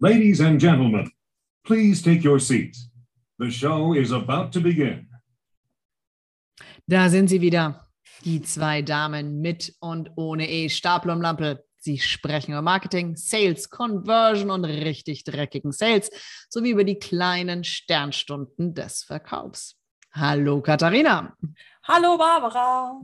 Ladies and gentlemen, please take your seats. The show is about to begin. Da sind sie wieder, die zwei Damen mit und ohne E, Stapel und Lampe. Sie sprechen über Marketing, Sales, Conversion und richtig dreckigen Sales sowie über die kleinen Sternstunden des Verkaufs. Hallo Katharina. Hallo Barbara.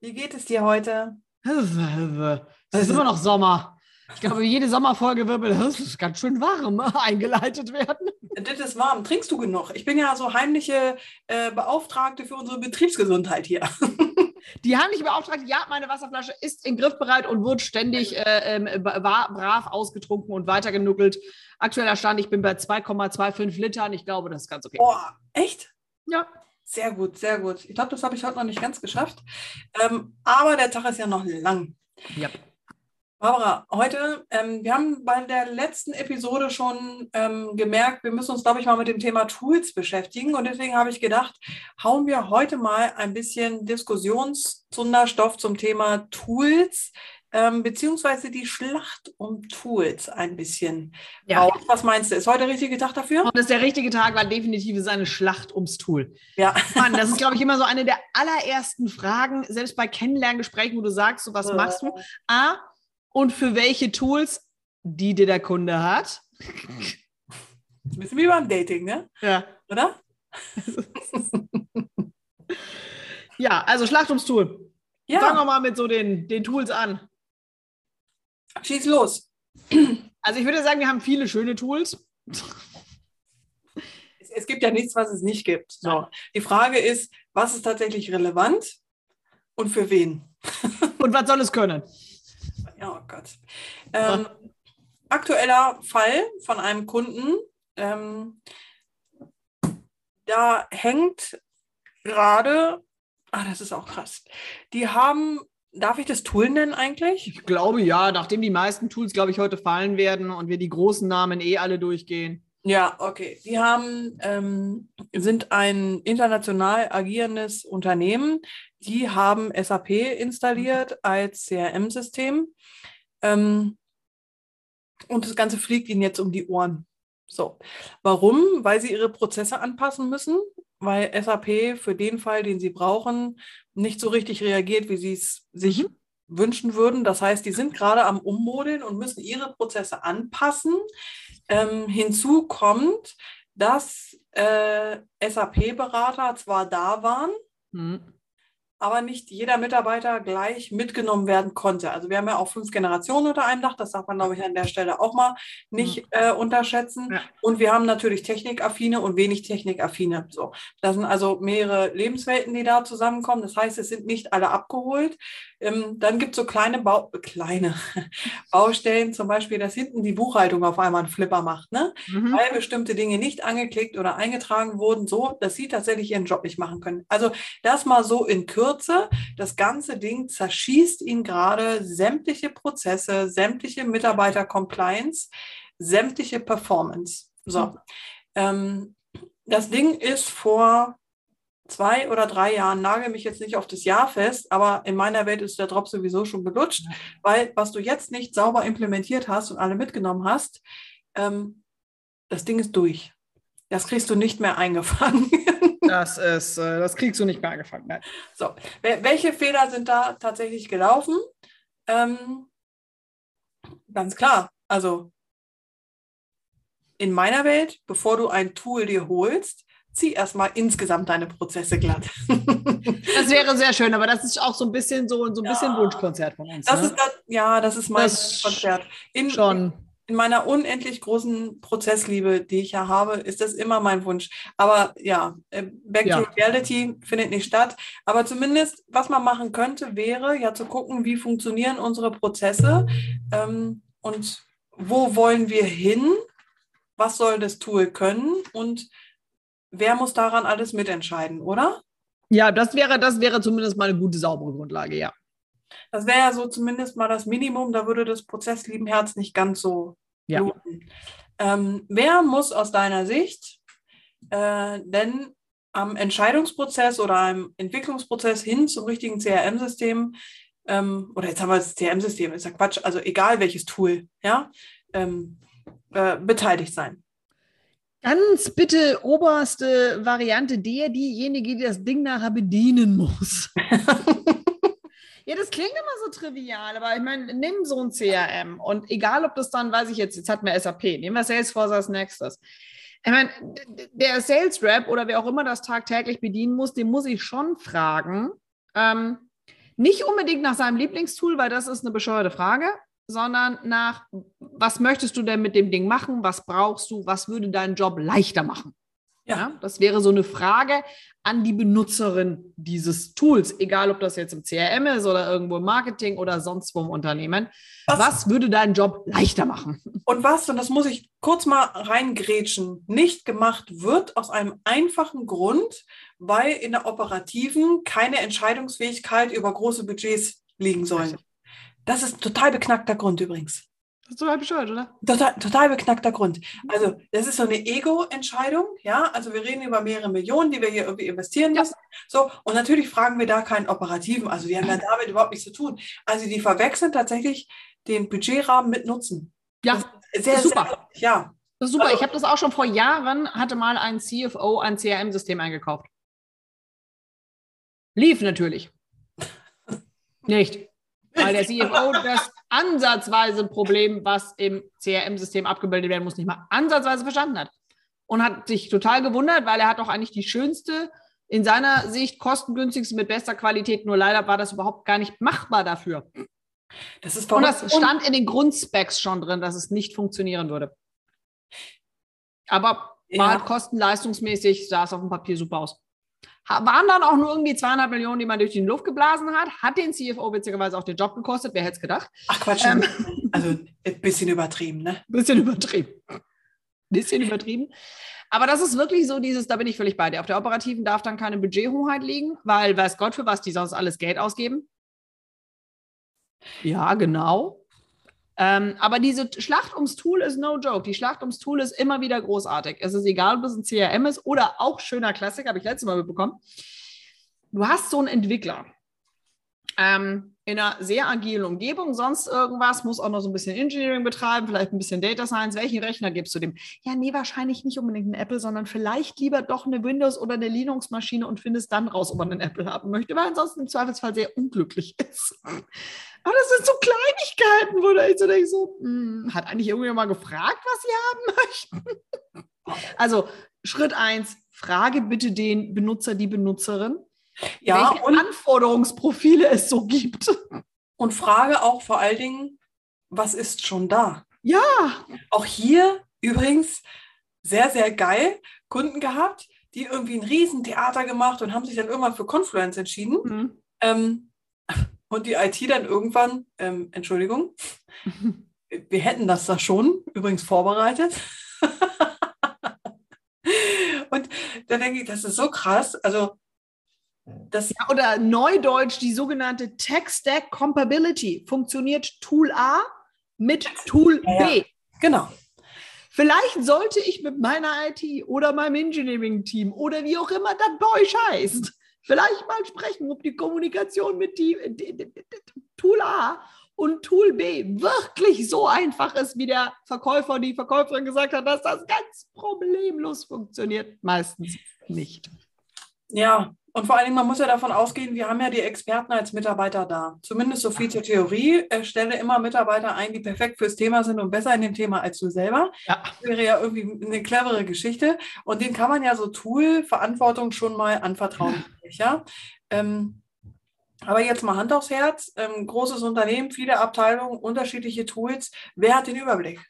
Wie geht es dir heute? Es ist immer noch Sommer. Ich glaube, jede Sommerfolge wird das ist ganz schön warm eingeleitet werden. Das ist warm. Trinkst du genug? Ich bin ja so heimliche äh, Beauftragte für unsere Betriebsgesundheit hier. Die heimliche Beauftragte, ja, meine Wasserflasche ist in griffbereit und wird ständig äh, äh, brav ausgetrunken und weitergenuckelt. Aktueller Stand, ich bin bei 2,25 Litern. Ich glaube, das ist ganz okay. Boah, echt? Ja. Sehr gut, sehr gut. Ich glaube, das habe ich heute noch nicht ganz geschafft. Ähm, aber der Tag ist ja noch lang. Ja. Barbara, heute, ähm, wir haben bei der letzten Episode schon ähm, gemerkt, wir müssen uns, glaube ich, mal mit dem Thema Tools beschäftigen. Und deswegen habe ich gedacht, hauen wir heute mal ein bisschen Diskussionszunderstoff zum Thema Tools, ähm, beziehungsweise die Schlacht um Tools ein bisschen Ja. auf. Was meinst du? Ist heute der richtige Tag dafür? Und das ist der richtige Tag, weil definitiv ist eine Schlacht ums Tool. Ja. Mann, das ist, glaube ich, immer so eine der allerersten Fragen, selbst bei Kennenlerngesprächen, wo du sagst, so, was machst du? A, und für welche Tools, die dir der Kunde hat? Ein bisschen wie beim Dating, ne? Ja. Oder? Ja, also Schlacht ums Tool. Ja. Fangen wir mal mit so den, den Tools an. Schieß los. Also ich würde sagen, wir haben viele schöne Tools. Es, es gibt ja nichts, was es nicht gibt. So. Die Frage ist, was ist tatsächlich relevant und für wen? Und was soll es können? Oh Gott. Ähm, aktueller Fall von einem Kunden. Ähm, da hängt gerade, ah, das ist auch krass. Die haben, darf ich das Tool nennen eigentlich? Ich glaube ja, nachdem die meisten Tools, glaube ich, heute fallen werden und wir die großen Namen eh alle durchgehen. Ja, okay. Die haben, ähm, sind ein international agierendes Unternehmen. Die haben SAP installiert als CRM-System. Ähm, und das Ganze fliegt ihnen jetzt um die Ohren. So. Warum? Weil sie ihre Prozesse anpassen müssen, weil SAP für den Fall, den sie brauchen, nicht so richtig reagiert, wie sie es sich wünschen würden. Das heißt, die sind gerade am Ummodeln und müssen ihre Prozesse anpassen. Ähm, hinzu kommt, dass äh, SAP-Berater zwar da waren, Hm. Aber nicht jeder Mitarbeiter gleich mitgenommen werden konnte. Also wir haben ja auch fünf Generationen unter einem Dach, das darf man, glaube ich, an der Stelle auch mal nicht äh, unterschätzen. Ja. Und wir haben natürlich Technikaffine und wenig Technikaffine. So, das sind also mehrere Lebenswelten, die da zusammenkommen. Das heißt, es sind nicht alle abgeholt. Ähm, dann gibt es so kleine, Bau kleine Baustellen, zum Beispiel, dass hinten die Buchhaltung auf einmal einen Flipper macht. Ne? Mhm. weil bestimmte Dinge nicht angeklickt oder eingetragen wurden, so dass sie tatsächlich ihren Job nicht machen können. Also das mal so in Kürze. Das ganze Ding zerschießt ihnen gerade sämtliche Prozesse, sämtliche Mitarbeiter-Compliance, sämtliche Performance. So. Ähm, das Ding ist vor zwei oder drei Jahren, nagel mich jetzt nicht auf das Jahr fest, aber in meiner Welt ist der Drop sowieso schon gelutscht, weil was du jetzt nicht sauber implementiert hast und alle mitgenommen hast, ähm, das Ding ist durch. Das kriegst du nicht mehr eingefangen. Das ist, äh, das kriegst du nicht mehr angefangen. Nein. so, wel- welche Fehler sind da tatsächlich gelaufen? Ähm, ganz klar, also in meiner Welt, bevor du ein Tool dir holst, zieh erstmal insgesamt deine Prozesse glatt. Das wäre sehr schön, aber das ist auch so ein bisschen so, so ein bisschen Ja. Wunschkonzert von uns. Das ne? ist das, ja, das ist mein Das Konzert. In, schon. In meiner unendlich großen Prozessliebe, die ich ja habe, ist das immer mein Wunsch. Aber ja, äh, Back Ja. to Reality findet nicht statt. Aber zumindest, was man machen könnte, wäre ja zu gucken, wie funktionieren unsere Prozesse ähm, und wo wollen wir hin? Was soll das Tool können? Und wer muss daran alles mitentscheiden, oder? Ja, das wäre, das wäre zumindest mal eine gute, saubere Grundlage, ja. Das wäre ja so zumindest mal das Minimum. Da würde das Prozessliebenherz nicht ganz so Ja. bluten. Ähm, wer muss aus deiner Sicht äh, denn am Entscheidungsprozess oder am Entwicklungsprozess hin zum richtigen CRM-System ähm, oder jetzt haben wir das CRM-System, ist ja Quatsch, also egal welches Tool, ja, ähm, äh, beteiligt sein. Ganz bitte oberste Variante, der, diejenige, die das Ding nachher bedienen muss. ja, das klingt immer so trivial, aber ich meine, nimm so ein CRM und egal, ob das dann, weiß ich jetzt, jetzt hat wir SAP, nehmen wir Salesforce als nächstes. Ich meine, der Sales Rep oder wer auch immer das tagtäglich bedienen muss, den muss ich schon fragen. Ähm, nicht unbedingt nach seinem Lieblingstool, weil das ist eine bescheuerte Frage, sondern nach, was möchtest du denn mit dem Ding machen? Was brauchst du? Was würde deinen Job leichter machen? Ja. ja. das wäre so eine Frage an die Benutzerin dieses Tools, egal ob das jetzt im CRM ist oder irgendwo im Marketing oder sonst wo im Unternehmen. Was, was würde deinen Job leichter machen? Und was, und das muss ich kurz mal reingrätschen, nicht gemacht wird aus einem einfachen Grund, weil in der operativen keine Entscheidungsfähigkeit über große Budgets liegen soll. Das ist ein total beknackter Grund übrigens. Das ist total bescheuert, oder? Total, total beknackter Grund. Also, das ist so eine Ego-Entscheidung, ja. Also, wir reden über mehrere Millionen, die wir hier irgendwie investieren müssen. Ja. So, und natürlich fragen wir da keinen operativen. Also, die haben ja damit überhaupt nichts zu tun. Also, die verwechseln tatsächlich den Budgetrahmen mit Nutzen. Ja, sehr, super. Sehr, ja. Das ist super. Also, ich habe das auch schon vor Jahren, hatte mal ein CFO ein CRM-System eingekauft. Lief natürlich. Nicht. Weil der CFO das ansatzweise Problem, was im CRM-System abgebildet werden muss, nicht mal ansatzweise verstanden hat. Und hat sich total gewundert, weil er hat doch eigentlich die schönste, in seiner Sicht kostengünstigste mit bester Qualität, nur leider war das überhaupt gar nicht machbar dafür. Das ist Und das stand in den Grundspecs schon drin, dass es nicht funktionieren würde. Aber ja. war halt kosten-leistungsmäßig, sah es auf dem Papier super aus waren dann auch nur irgendwie 200 Millionen, die man durch die Luft geblasen hat. Hat den CFO witzigerweise auch den Job gekostet. Wer hätte es gedacht? Ach Quatsch. Ähm, also ein bisschen übertrieben, ne? Bisschen übertrieben. Bisschen übertrieben. Aber das ist wirklich so dieses, da bin ich völlig bei dir. Auf der Operativen darf dann keine Budgethoheit liegen, weil weiß Gott, für was die sonst alles Geld ausgeben. Ja, genau. Ähm, aber diese Schlacht ums Tool ist no joke. Die Schlacht ums Tool ist immer wieder großartig. Es ist egal, ob es ein CRM ist oder auch schöner Klassik, habe ich letztes Mal mitbekommen. Du hast so einen Entwickler ähm, in einer sehr agilen Umgebung, sonst irgendwas, muss auch noch so ein bisschen Engineering betreiben, vielleicht ein bisschen Data Science. Welchen Rechner gibst du dem? Ja, nee, wahrscheinlich nicht unbedingt ein Apple, sondern vielleicht lieber doch eine Windows- oder eine Linux-Maschine und findest dann raus, ob man einen Apple haben möchte, weil ansonsten im Zweifelsfall sehr unglücklich ist. Aber das sind so Kleinigkeiten, wo ich so denke, so, hm, hat eigentlich irgendjemand mal gefragt, was sie haben möchten? also Schritt eins, frage bitte den Benutzer, die Benutzerin, ja, welche Anforderungsprofile es so gibt. Und frage auch vor allen Dingen, was ist schon da? Ja. Auch hier übrigens sehr, sehr geil Kunden gehabt, die irgendwie ein Riesentheater gemacht und haben sich dann irgendwann für Confluence entschieden. Mhm. Ähm, und die IT dann irgendwann, ähm, Entschuldigung, wir hätten das da schon übrigens vorbereitet. und da denke ich, das ist so krass. Also das ja, oder Neudeutsch, die sogenannte Tech Stack Compatibility. Funktioniert Tool A mit Tool ja, B. Genau. Vielleicht sollte ich mit meiner IT oder meinem Engineering-Team oder wie auch immer das bei euch heißt, vielleicht mal sprechen, ob die Kommunikation mit die, die, die, Tool A und Tool B wirklich so einfach ist, wie der Verkäufer und die Verkäuferin gesagt hat, dass das ganz problemlos funktioniert. Meistens nicht. Ja, und vor allen Dingen, man muss ja davon ausgehen, wir haben ja die Experten als Mitarbeiter da. Zumindest so viel zur Theorie. Stelle immer Mitarbeiter ein, die perfekt fürs Thema sind und besser in dem Thema als du selber. Ja. Das wäre ja irgendwie eine clevere Geschichte. Und denen kann man ja so Tool-Verantwortung schon mal anvertrauen. Ja. Ähm, aber jetzt mal Hand aufs Herz. Ähm, großes Unternehmen, viele Abteilungen, unterschiedliche Tools. Wer hat den Überblick?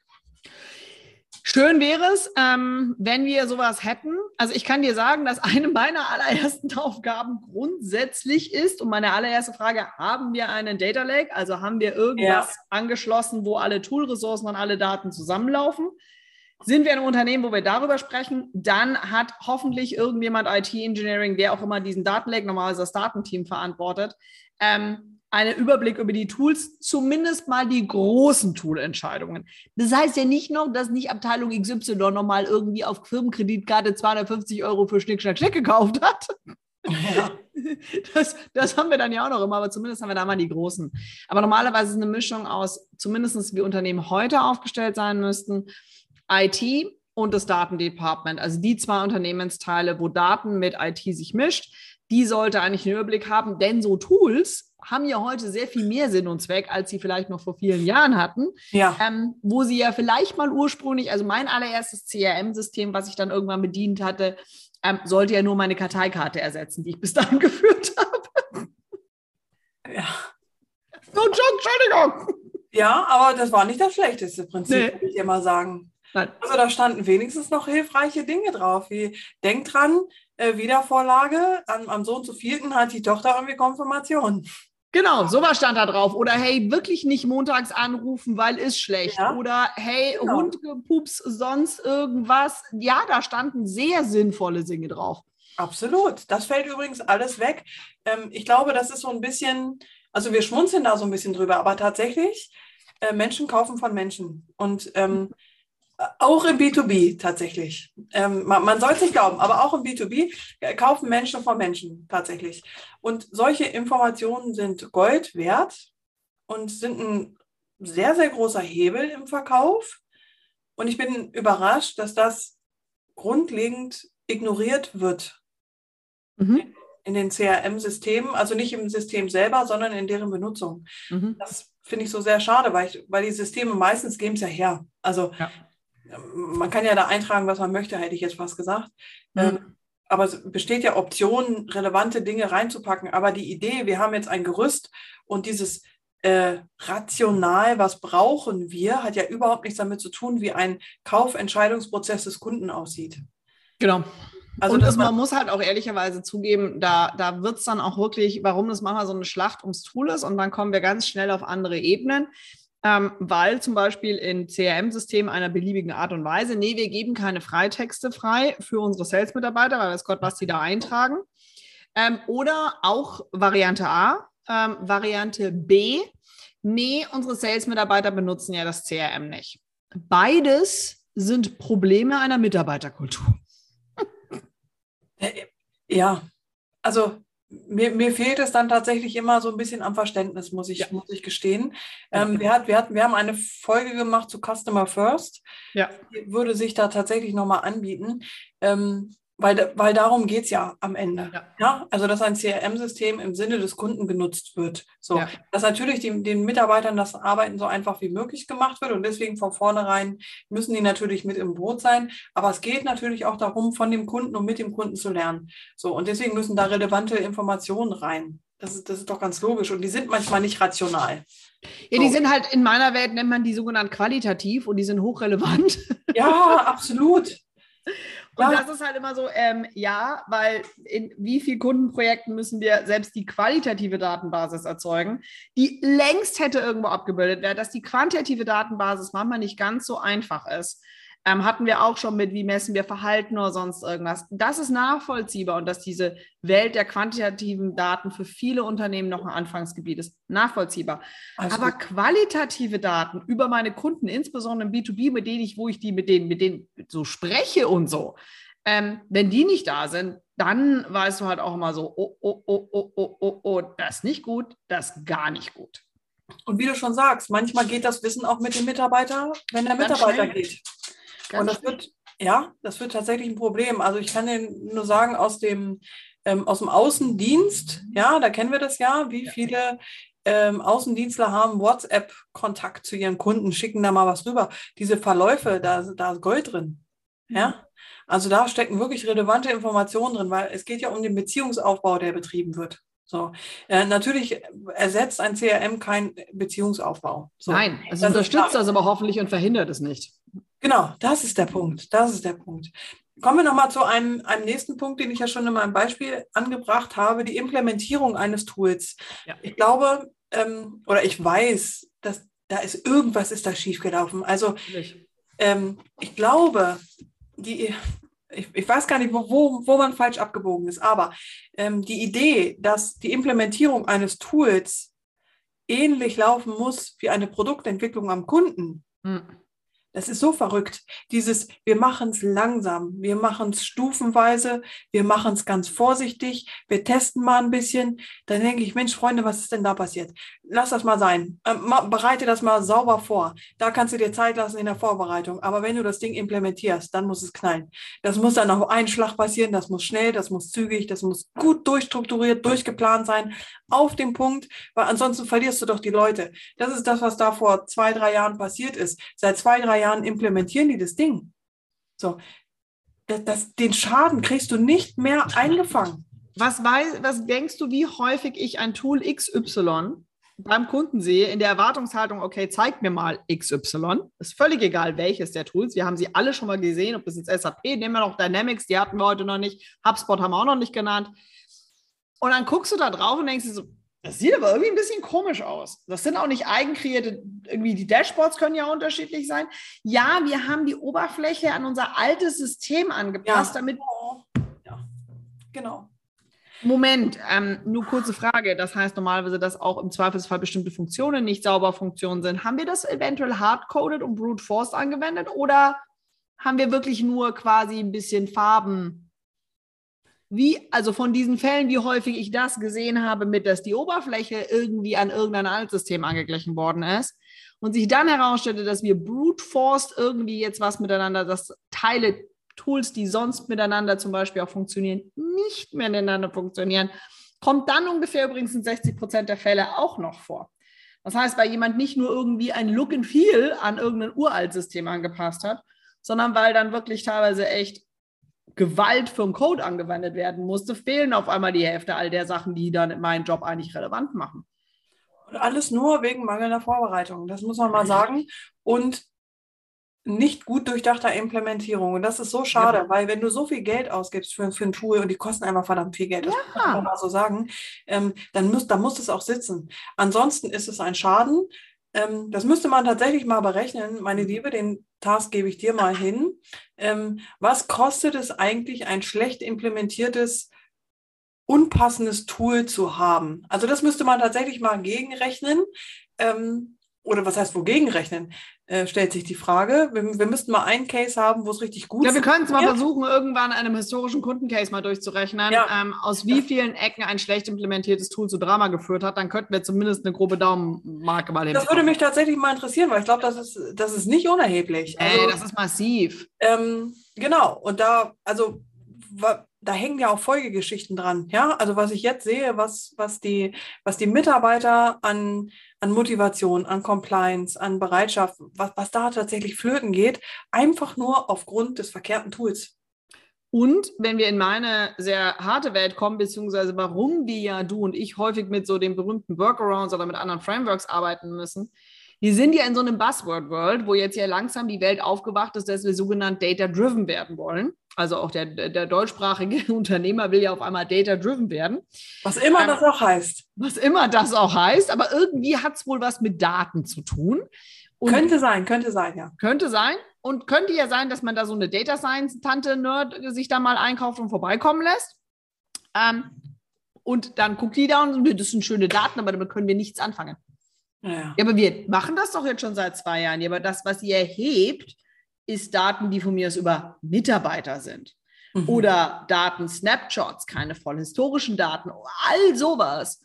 Schön wäre es, ähm, wenn wir sowas hätten. Also ich kann dir sagen, dass eine meiner allerersten Aufgaben grundsätzlich ist, und meine allererste Frage, haben wir einen Data Lake? Also haben wir irgendwas ja. angeschlossen, wo alle Tool-Ressourcen und alle Daten zusammenlaufen? Sind wir ein Unternehmen, wo wir darüber sprechen, dann hat hoffentlich irgendjemand IT-Engineering, wer auch immer diesen Datenlake normalerweise das Datenteam verantwortet, ähm, einen Überblick über die Tools, zumindest mal die großen Toolentscheidungen. Das heißt ja nicht noch, dass nicht Abteilung XY nochmal irgendwie auf Firmenkreditkarte 250 Euro für Schnick, Schnack, Schnick gekauft hat. Ja. Das, das haben wir dann ja auch noch immer, aber zumindest haben wir da mal die großen. Aber normalerweise ist eine Mischung aus, zumindest wie Unternehmen heute aufgestellt sein müssten, IT und das Datendepartment, also die zwei Unternehmensteile, wo Daten mit IT sich mischt, die sollte eigentlich einen Überblick haben, denn so Tools haben ja heute sehr viel mehr Sinn und Zweck, als sie vielleicht noch vor vielen Jahren hatten. Ja. Ähm, wo sie ja vielleicht mal ursprünglich, also mein allererstes CRM-System, was ich dann irgendwann bedient hatte, ähm, sollte ja nur meine Karteikarte ersetzen, die ich bis dahin geführt habe. Ja. No joke, Entschuldigung. ja, aber das war nicht das schlechteste Prinzip, Nee. würde ich immer sagen. Nein. Also da standen wenigstens noch hilfreiche Dinge drauf, wie denk dran, äh, Wiedervorlage, am, am Sohn zu vierten hat die Tochter irgendwie Konfirmation. Genau, sowas stand da drauf. Oder hey, wirklich nicht montags anrufen, weil ist schlecht. Ja. Oder hey, Genau. Hund gepups, sonst irgendwas. Ja, da standen sehr sinnvolle Dinge drauf. Absolut. Das fällt übrigens alles weg. Ähm, ich glaube, das ist so ein bisschen, also wir schmunzeln da so ein bisschen drüber, aber tatsächlich, äh, Menschen kaufen von Menschen. Und ähm, auch im B2B tatsächlich. Ähm, man man soll es nicht glauben, aber auch im B2B äh, kaufen Menschen von Menschen tatsächlich. Und solche Informationen sind Gold wert und sind ein sehr, sehr großer Hebel im Verkauf. Und ich bin überrascht, dass das grundlegend ignoriert wird Mhm. in den CRM-Systemen, also nicht im System selber, sondern in deren Benutzung. Mhm. Das finde ich so sehr schade, weil, ich, weil die Systeme meistens geben es ja her. Also Ja. Man kann ja da eintragen, was man möchte, hätte ich jetzt fast gesagt. Mhm. Ähm, aber es besteht ja Optionen, relevante Dinge reinzupacken. Aber die Idee, wir haben jetzt ein Gerüst und dieses äh, rational, was brauchen wir, hat ja überhaupt nichts damit zu tun, wie ein Kaufentscheidungsprozess des Kunden aussieht. Genau. Also und man man, muss halt auch ehrlicherweise zugeben, da, da wird es dann auch wirklich, warum das manchmal so eine Schlacht ums Tool ist und dann kommen wir ganz schnell auf andere Ebenen. Ähm, weil zum Beispiel in CRM-Systemen einer beliebigen Art und Weise, nee, wir geben keine Freitexte frei für unsere Sales-Mitarbeiter, weil weiß Gott, was die da eintragen. Ähm, oder auch Variante A, ähm, Variante B, nee, unsere Sales-Mitarbeiter benutzen ja das CRM nicht. Beides sind Probleme einer Mitarbeiterkultur. Äh, ja, also mir, mir fehlt es dann tatsächlich immer so ein bisschen am Verständnis, muss ich, Ja. muss ich gestehen. Ähm, wir, hat, wir, hatten, wir haben eine Folge gemacht zu Customer First. Ja. Die würde sich da tatsächlich nochmal anbieten, ähm, weil, weil darum geht es ja am Ende. Ja. Ja, also dass ein CRM-System im Sinne des Kunden genutzt wird. So, Ja. dass natürlich die, den Mitarbeitern das Arbeiten so einfach wie möglich gemacht wird und deswegen von vornherein müssen die natürlich mit im Boot sein. Aber es geht natürlich auch darum, von dem Kunden und mit dem Kunden zu lernen. So, und deswegen müssen da relevante Informationen rein. Das ist, das ist doch ganz logisch. Und die sind manchmal nicht rational. Ja, die So. sind halt in meiner Welt nennt man die sogenannt qualitativ und die sind hochrelevant. Ja, absolut. Und Ja. das ist halt immer so, ähm, ja, weil in wie vielen Kundenprojekten müssen wir selbst die qualitative Datenbasis erzeugen, die längst hätte irgendwo abgebildet werden, dass die quantitative Datenbasis manchmal nicht ganz so einfach ist. Ähm, hatten wir auch schon mit, wie messen wir Verhalten oder sonst irgendwas. Das ist nachvollziehbar und dass diese Welt der quantitativen Daten für viele Unternehmen noch ein Anfangsgebiet ist. Nachvollziehbar. Also, Aber qualitative Daten über meine Kunden, insbesondere im B2B, mit denen ich, wo ich die mit denen, mit denen so spreche und so, ähm, wenn die nicht da sind, dann weißt du halt auch immer so, oh, oh, oh, oh, oh, oh, oh, das ist nicht gut, das ist gar nicht gut. und wie du schon sagst, manchmal geht das Wissen auch mit dem Mitarbeiter, wenn der Mitarbeiter geht. Ganz und das wird, ja, das wird tatsächlich ein Problem. Also ich kann dir nur sagen, aus dem, ähm, aus dem Außendienst, ja, da kennen wir das ja, wie viele ähm, Außendienstler haben WhatsApp-Kontakt zu ihren Kunden, schicken da mal was rüber. Diese Verläufe, da, da ist Gold drin. Ja, also da stecken wirklich relevante Informationen drin, weil es geht ja um den Beziehungsaufbau, der betrieben wird. So, äh, natürlich ersetzt ein CRM keinen Beziehungsaufbau. So. Nein, es unterstützt das aber hoffentlich und verhindert es nicht. Genau, das ist der Punkt. Das ist der Punkt. Kommen wir nochmal zu einem, einem nächsten Punkt, den ich ja schon in meinem Beispiel angebracht habe, die Implementierung eines Tools. Ja. Ich glaube, ähm, oder ich weiß, dass da ist irgendwas ist da schiefgelaufen. Also ähm, ich glaube, die, ich, ich weiß gar nicht, wo, wo, wo man falsch abgebogen ist, aber ähm, die Idee, dass die Implementierung eines Tools ähnlich laufen muss wie eine Produktentwicklung am Kunden, Hm. Das ist so verrückt. Dieses, wir machen es langsam, wir machen es stufenweise, wir machen es ganz vorsichtig, wir testen mal ein bisschen. Dann denke ich, Mensch, Freunde, was ist denn da passiert? Lass das mal sein. Ähm, bereite das mal sauber vor. Da kannst du dir Zeit lassen in der Vorbereitung. Aber wenn du das Ding implementierst, dann muss es knallen. Das muss dann auf einen Schlag passieren, das muss schnell, das muss zügig, das muss gut durchstrukturiert, durchgeplant sein, auf dem Punkt, weil ansonsten verlierst du doch die Leute. Das ist das, was da vor zwei, drei Jahren passiert ist. Seit zwei, drei Jahren implementieren die das Ding. So, das, das, den Schaden kriegst du nicht mehr eingefangen. Was, weiß, was denkst du, wie häufig ich ein Tool XY beim Kunden sehe, in der Erwartungshaltung, okay, zeig mir mal XY. Ist völlig egal, welches der Tools. Wir haben sie alle schon mal gesehen, ob das jetzt SAP, nehmen wir noch Dynamics, die hatten wir heute noch nicht. HubSpot haben wir auch noch nicht genannt. Und dann guckst du da drauf und denkst dir so, das sieht aber irgendwie ein bisschen komisch aus. Das sind auch nicht eigenkreierte, irgendwie die Dashboards können ja unterschiedlich sein. Ja, wir haben die Oberfläche an unser altes System angepasst, ja. damit. Ja, genau. Moment, ähm, nur kurze Frage. Das heißt normalerweise, dass auch im Zweifelsfall bestimmte Funktionen nicht sauber Funktionen sind. Haben wir das eventuell hardcoded und brute force angewendet oder haben wir wirklich nur quasi ein bisschen Farben wie, also von diesen Fällen, wie häufig ich das gesehen habe, mit, dass die Oberfläche irgendwie an irgendein Altsystem angeglichen worden ist und sich dann herausstellte, dass wir brute forced irgendwie jetzt was miteinander, dass Teile, Tools, die sonst miteinander zum Beispiel auch funktionieren, nicht mehr miteinander funktionieren, kommt dann ungefähr übrigens in 60 Prozent der Fälle auch noch vor. Das heißt, weil jemand nicht nur irgendwie ein Look and Feel an irgendein Uraltsystem angepasst hat, sondern weil dann wirklich teilweise echt Gewalt für den Code angewendet werden musste, fehlen auf einmal die Hälfte all der Sachen, die dann meinen Job eigentlich relevant machen. Und alles nur wegen mangelnder Vorbereitung, das muss man mal sagen. Und nicht gut durchdachter Implementierung. Und das ist so schade, ja. weil wenn du so viel Geld ausgibst für, für ein Tool und die kosten einfach verdammt viel Geld, das ja. muss man mal so sagen, ähm, dann, muss, dann muss es auch sitzen. Ansonsten ist es ein Schaden. Ähm, das müsste man tatsächlich mal berechnen. Meine Liebe, den Task gebe ich dir mal hin. Ähm, was kostet es eigentlich, ein schlecht implementiertes, unpassendes Tool zu haben? Also das müsste man tatsächlich mal gegenrechnen. Ähm, oder was heißt wogegen rechnen, äh, stellt sich die Frage. Wir, wir müssten mal einen Case haben, wo es richtig gut ist. Ja, wir können es mal versuchen, irgendwann einem historischen Kundencase mal durchzurechnen, ja. ähm, aus wie vielen Ecken ein schlecht implementiertes Tool zu Drama geführt hat. Dann könnten wir zumindest eine grobe Daumenmarke mal hin. Das würde mich tatsächlich mal interessieren, weil ich glaube, das ist, das ist nicht unerheblich. Also, Ey, das ist massiv. Ähm, genau, und da, also da hängen ja auch Folgegeschichten dran. Ja, also was ich jetzt sehe, was, was, die, was die Mitarbeiter an, an Motivation, an Compliance, an Bereitschaft, was, was da tatsächlich flöten geht, einfach nur aufgrund des verkehrten Tools. Und wenn wir in meine sehr harte Welt kommen, beziehungsweise warum wir ja du und ich häufig mit so den berühmten Workarounds oder mit anderen Frameworks arbeiten müssen, wir sind ja in so einem Buzzword-World, wo jetzt ja langsam die Welt aufgewacht ist, dass wir sogenannt data-driven werden wollen. Also auch der, der deutschsprachige Unternehmer will ja auf einmal data-driven werden. Was immer ähm, das auch heißt. Was immer das auch heißt, aber irgendwie hat es wohl was mit Daten zu tun. Und könnte sein, könnte sein, ja. Könnte sein. Und könnte ja sein, dass man da so eine Data Science-Tante-Nerd sich da mal einkauft und vorbeikommen lässt. Ähm, und dann guckt die da und das sind schöne Daten, aber damit können wir nichts anfangen. Ja. ja, aber wir machen das doch jetzt schon seit zwei Jahren. Ja, aber das, was ihr erhebt, ist Daten, die von mir aus über Mitarbeiter sind. Mhm. Oder Daten, Snapshots, keine voll historischen Daten, all sowas.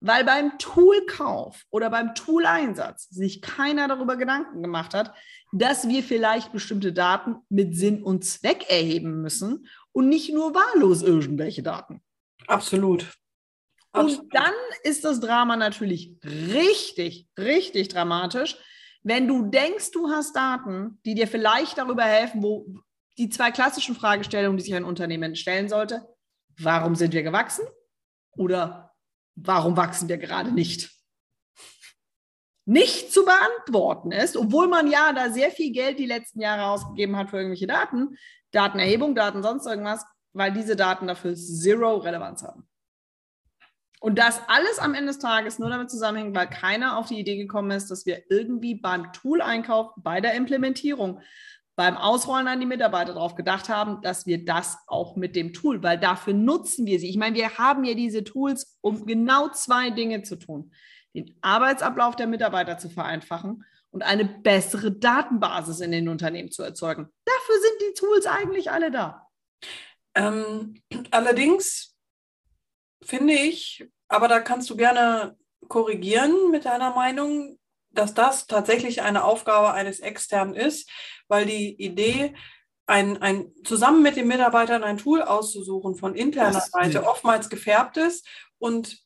Weil beim Toolkauf oder beim Tooleinsatz sich keiner darüber Gedanken gemacht hat, dass wir vielleicht bestimmte Daten mit Sinn und Zweck erheben müssen und nicht nur wahllos irgendwelche Daten. Absolut. Und dann ist das Drama natürlich richtig, richtig dramatisch, wenn du denkst, du hast Daten, die dir vielleicht darüber helfen, wo die zwei klassischen Fragestellungen, die sich ein Unternehmen stellen sollte, warum sind wir gewachsen oder warum wachsen wir gerade nicht? Nicht zu beantworten ist, obwohl man ja da sehr viel Geld die letzten Jahre ausgegeben hat für irgendwelche Daten, Datenerhebung, Daten sonst irgendwas, weil diese Daten dafür zero Relevanz haben. Und das alles am Ende des Tages nur damit zusammenhängt, weil keiner auf die Idee gekommen ist, dass wir irgendwie beim Tool-Einkauf, bei der Implementierung, beim Ausrollen an die Mitarbeiter darauf gedacht haben, dass wir das auch mit dem Tool, weil dafür nutzen wir sie. Ich meine, wir haben ja diese Tools, um genau zwei Dinge zu tun. den Arbeitsablauf der Mitarbeiter zu vereinfachen und eine bessere Datenbasis in den Unternehmen zu erzeugen. Dafür sind die Tools eigentlich alle da. Ähm, allerdings finde ich, aber da kannst du gerne korrigieren mit deiner Meinung, dass das tatsächlich eine Aufgabe eines Externen ist, weil die Idee, ein, ein, zusammen mit den Mitarbeitern ein Tool auszusuchen von interner Seite oftmals gefärbt ist und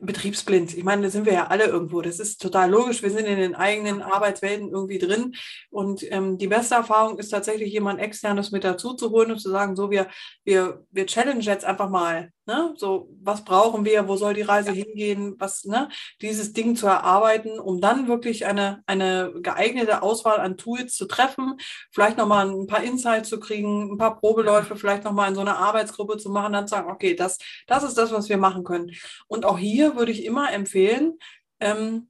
betriebsblind. Ich meine, da sind wir ja alle irgendwo. Das ist total logisch. Wir sind in den eigenen Arbeitswelten irgendwie drin. Und ähm, die beste Erfahrung ist tatsächlich, jemand externes mit dazu zu holen und zu sagen, so, wir, wir, wir challenge jetzt einfach mal. Ne? So, was brauchen wir? Wo soll die Reise hingehen? Was, ne? Dieses Ding zu erarbeiten, um dann wirklich eine, eine geeignete Auswahl an Tools zu treffen, vielleicht nochmal ein paar Insights zu kriegen, ein paar Probeläufe, vielleicht nochmal in so einer Arbeitsgruppe zu machen, dann zu sagen, okay, das, das ist das, was wir machen können. Und auch hier würde ich immer empfehlen, ähm,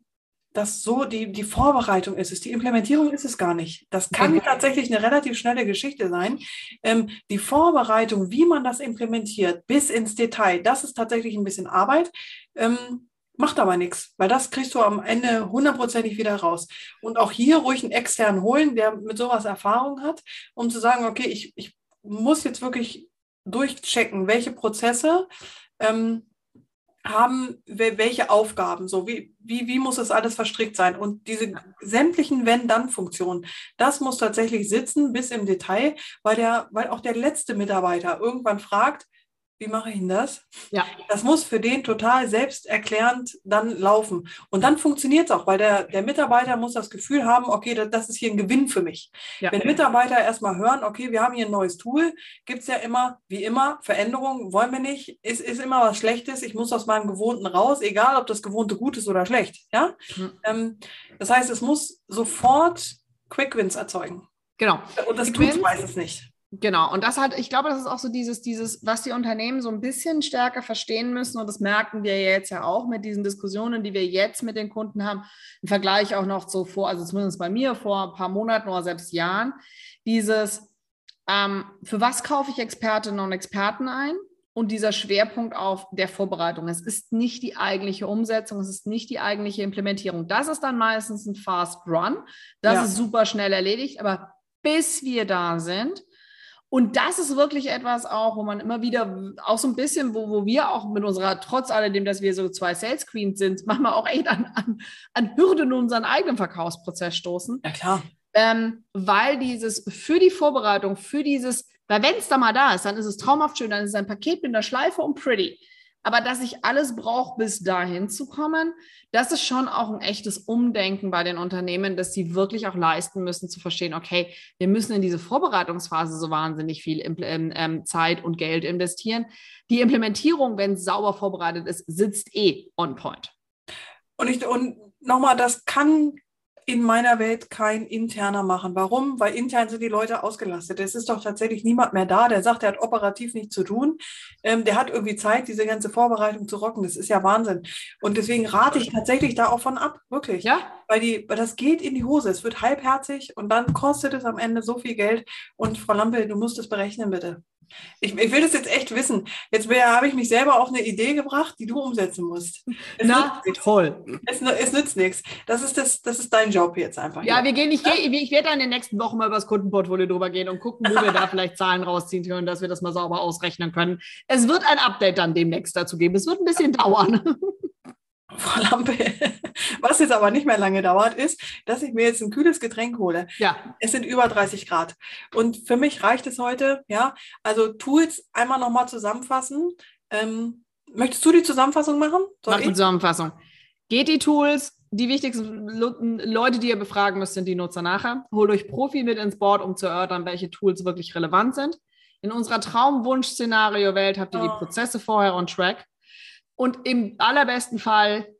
dass so die, die Vorbereitung ist es. Die Implementierung ist es gar nicht. Das kann okay. tatsächlich eine relativ schnelle Geschichte sein. Ähm, die Vorbereitung, wie man das implementiert, bis ins Detail, das ist tatsächlich ein bisschen Arbeit. Ähm, macht aber nichts, weil das kriegst du am Ende hundertprozentig wieder raus. Und auch hier ruhig einen externen holen, der mit sowas Erfahrung hat, um zu sagen, okay, ich, ich muss jetzt wirklich durchchecken, welche Prozesse ähm, haben welche Aufgaben, so wie, wie, wie muss es alles verstrickt sein? Und diese sämtlichen Wenn-Dann-Funktionen, das muss tatsächlich sitzen bis im Detail, weil der, weil auch der letzte Mitarbeiter irgendwann fragt, wie mache ich denn das? Ja. Das muss für den total selbsterklärend dann laufen. Und dann funktioniert es auch, weil der, der Mitarbeiter muss das Gefühl haben, okay, das, das ist hier ein Gewinn für mich. Ja. Wenn Mitarbeiter erstmal hören, okay, wir haben hier ein neues Tool, gibt es ja immer, wie immer, Veränderungen wollen wir nicht, ist, ist immer was Schlechtes, ich muss aus meinem Gewohnten raus, egal ob das Gewohnte gut ist oder schlecht. Ja? Mhm. Ähm, das heißt, es muss sofort Quick Wins erzeugen. Genau. Und das tut es meistens nicht. Genau, und das hat, ich glaube, das ist auch so dieses, dieses, was die Unternehmen so ein bisschen stärker verstehen müssen, und das merken wir jetzt ja auch mit diesen Diskussionen, die wir jetzt mit den Kunden haben, im Vergleich auch noch so vor, also zumindest bei mir vor ein paar Monaten oder selbst Jahren, dieses, ähm, für was kaufe ich Expertinnen und Experten ein? Und dieser Schwerpunkt auf der Vorbereitung. Es ist nicht die eigentliche Umsetzung, es ist nicht die eigentliche Implementierung. Das ist dann meistens ein Fast Run. Das ja. ist super schnell erledigt, aber bis wir da sind, und das ist wirklich etwas auch, wo man immer wieder auch so ein bisschen, wo, wo wir auch mit unserer, trotz alledem, dass wir so zwei Sales Queens sind, manchmal auch echt an, an, an Hürden in unseren eigenen Verkaufsprozess stoßen. Ja, klar. Ähm, weil dieses für die Vorbereitung, für dieses, weil wenn es da mal da ist, dann ist es traumhaft schön, dann ist es ein Paket mit einer Schleife und pretty. Aber dass ich alles brauche, bis dahin zu kommen, das ist schon auch ein echtes Umdenken bei den Unternehmen, dass sie wirklich auch leisten müssen, zu verstehen, okay, wir müssen in diese Vorbereitungsphase so wahnsinnig viel ähm, ähm, Zeit und Geld investieren. Die Implementierung, wenn es sauber vorbereitet ist, sitzt eh on point. Und, und nochmal, das kann in meiner Welt kein interner machen. Warum? Weil intern sind die Leute ausgelastet. Es ist doch tatsächlich niemand mehr da, der sagt, er hat operativ nichts zu tun. Ähm, der hat irgendwie Zeit, diese ganze Vorbereitung zu rocken. Das ist ja Wahnsinn. Und deswegen rate ich tatsächlich da auch von ab, wirklich. Ja. Weil, die, weil das geht in die Hose. Es wird halbherzig und dann kostet es am Ende so viel Geld. Und Frau Lampe, du musst es berechnen, bitte. Ich, ich, will das jetzt echt wissen. Jetzt habe ich mich selber auf eine Idee gebracht, die du umsetzen musst. Es Na, toll. Es, es, nützt nichts. Das ist, das, das ist dein Job jetzt einfach. Ja, hier. wir gehen, ich, ja? ich werde dann in den nächsten Wochen mal über das Kundenportfolio drüber gehen und gucken, wo wir da vielleicht Zahlen rausziehen können, dass wir das mal sauber ausrechnen können. Es wird ein Update dann demnächst dazu geben. Es wird ein bisschen dauern. Frau Lampe. Was jetzt aber nicht mehr lange dauert, ist, dass ich mir jetzt ein kühles Getränk hole. Ja. Es sind über 30 Grad. Und für mich reicht es heute, ja. Also Tools einmal nochmal zusammenfassen. Ähm, möchtest du die Zusammenfassung machen? Soll Mach die Zusammenfassung. Geht die Tools, die wichtigsten Leute, die ihr befragen müsst, sind die Nutzer nachher. Holt euch Profi mit ins Board, um zu erörtern, welche Tools wirklich relevant sind. In unserer Traumwunsch-Szenario-Welt habt ihr oh. die Prozesse vorher on track. Und im allerbesten Fall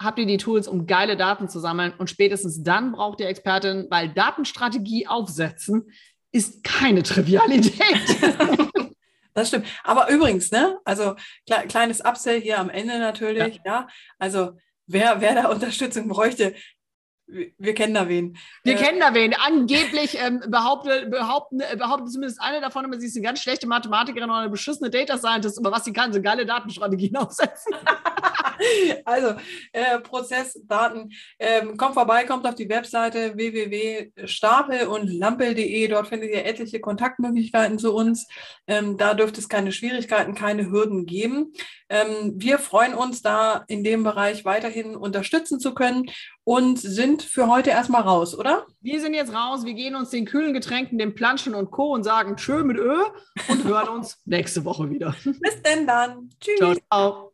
habt ihr die Tools, um geile Daten zu sammeln. Und spätestens dann braucht ihr Expertin, weil Datenstrategie aufsetzen ist keine Trivialität. Das stimmt. Aber übrigens, ne, also kle kleines Upsell hier am Ende natürlich, ja. ja. Also wer, wer da Unterstützung bräuchte, wir kennen da wen. Wir äh, kennen da wen. Angeblich ähm, behauptet, behaupten, äh, behauptet zumindest eine davon immer, sie ist eine ganz schlechte Mathematikerin oder eine beschissene Data Scientist, aber was sie kann, sind geile Datenstrategien aufsetzen. also, äh, Prozessdaten. Ähm, kommt vorbei, kommt auf die Webseite www.stapel und lampel.de. Dort findet ihr etliche Kontaktmöglichkeiten zu uns. Ähm, da dürfte es keine Schwierigkeiten, keine Hürden geben. Ähm, wir freuen uns, da in dem Bereich weiterhin unterstützen zu können und sind für heute erstmal raus, oder? Wir sind jetzt raus. Wir gehen uns den kühlen Getränken, dem Planschen und Co. und sagen Tschö mit Ö und hören uns nächste Woche wieder. Bis denn dann. Tschüss. Ciao, ciao.